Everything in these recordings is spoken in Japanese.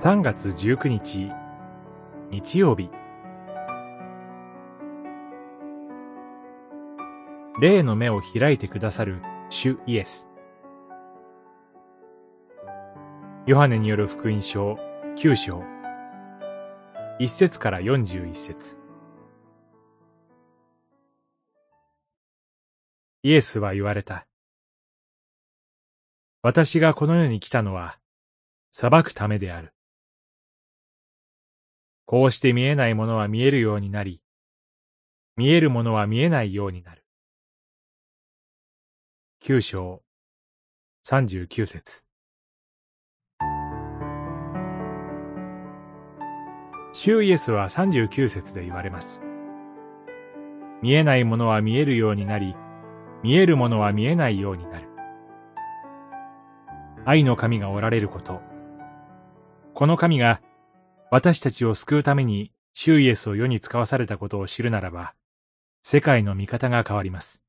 3月19日日曜日霊の目を開いてくださる主イエスヨハネによる福音書9章1節から41節イエスは言われた。私がこの世に来たのは、裁くためである。こうして見えないものは見えるようになり、見えるものは見えないようになる。九章、三十九節。主イエスは三十九節で言われます。見えないものは見えるようになり、見えるものは見えないようになる。愛の神がおられること。この神が私たちを救うために主イエスを世に使わされたことを知るならば、世界の見方が変わります。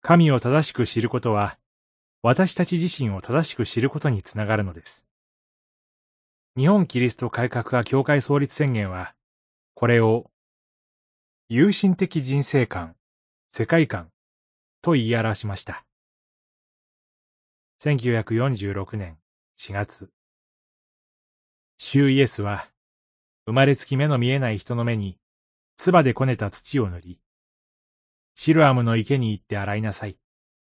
神を正しく知ることは、私たち自身を正しく知ることにつながるのです。日本キリスト改革派教会創立宣言は、これを、有心的人生観、世界観と言い表しました。1946年4月。主イエスは、生まれつき目の見えない人の目に、唾でこねた土を塗り、シルアムの池に行って洗いなさい、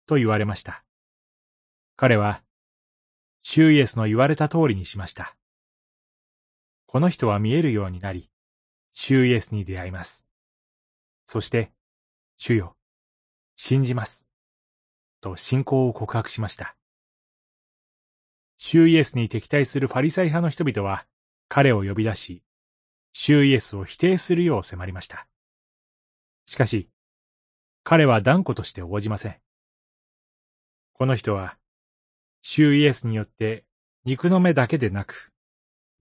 と言われました。彼は、主イエスの言われた通りにしました。この人は見えるようになり、主イエスに出会います。そして、主よ、信じます。と信仰を告白しました。主イエスに敵対するファリサイ派の人々は、彼を呼び出し、主イエスを否定するよう迫りました。しかし、彼は断固として応じません。この人は、主イエスによって肉の目だけでなく、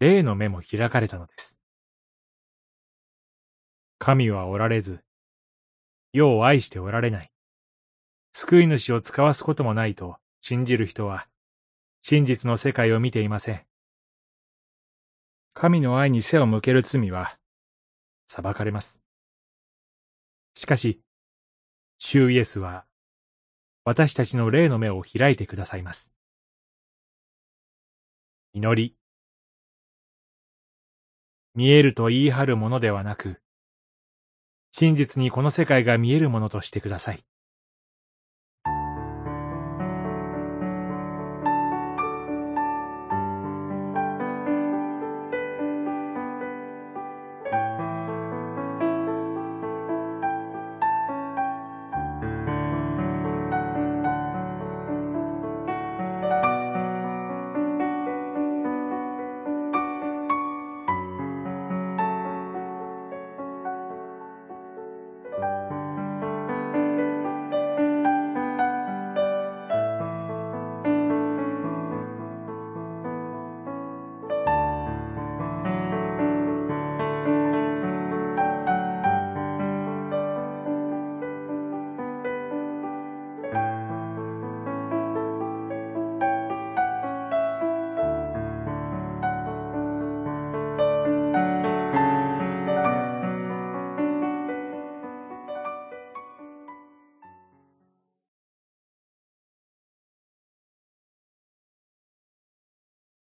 霊の目も開かれたのです。神はおられず、世を愛しておられない。救い主を使わすこともないと信じる人は、真実の世界を見ていません。神の愛に背を向ける罪は、裁かれます。しかし、主イエスは、私たちの霊の目を開いてくださいます。祈り。見えると言い張るものではなく、真実にこの世界が見えるものとしてください。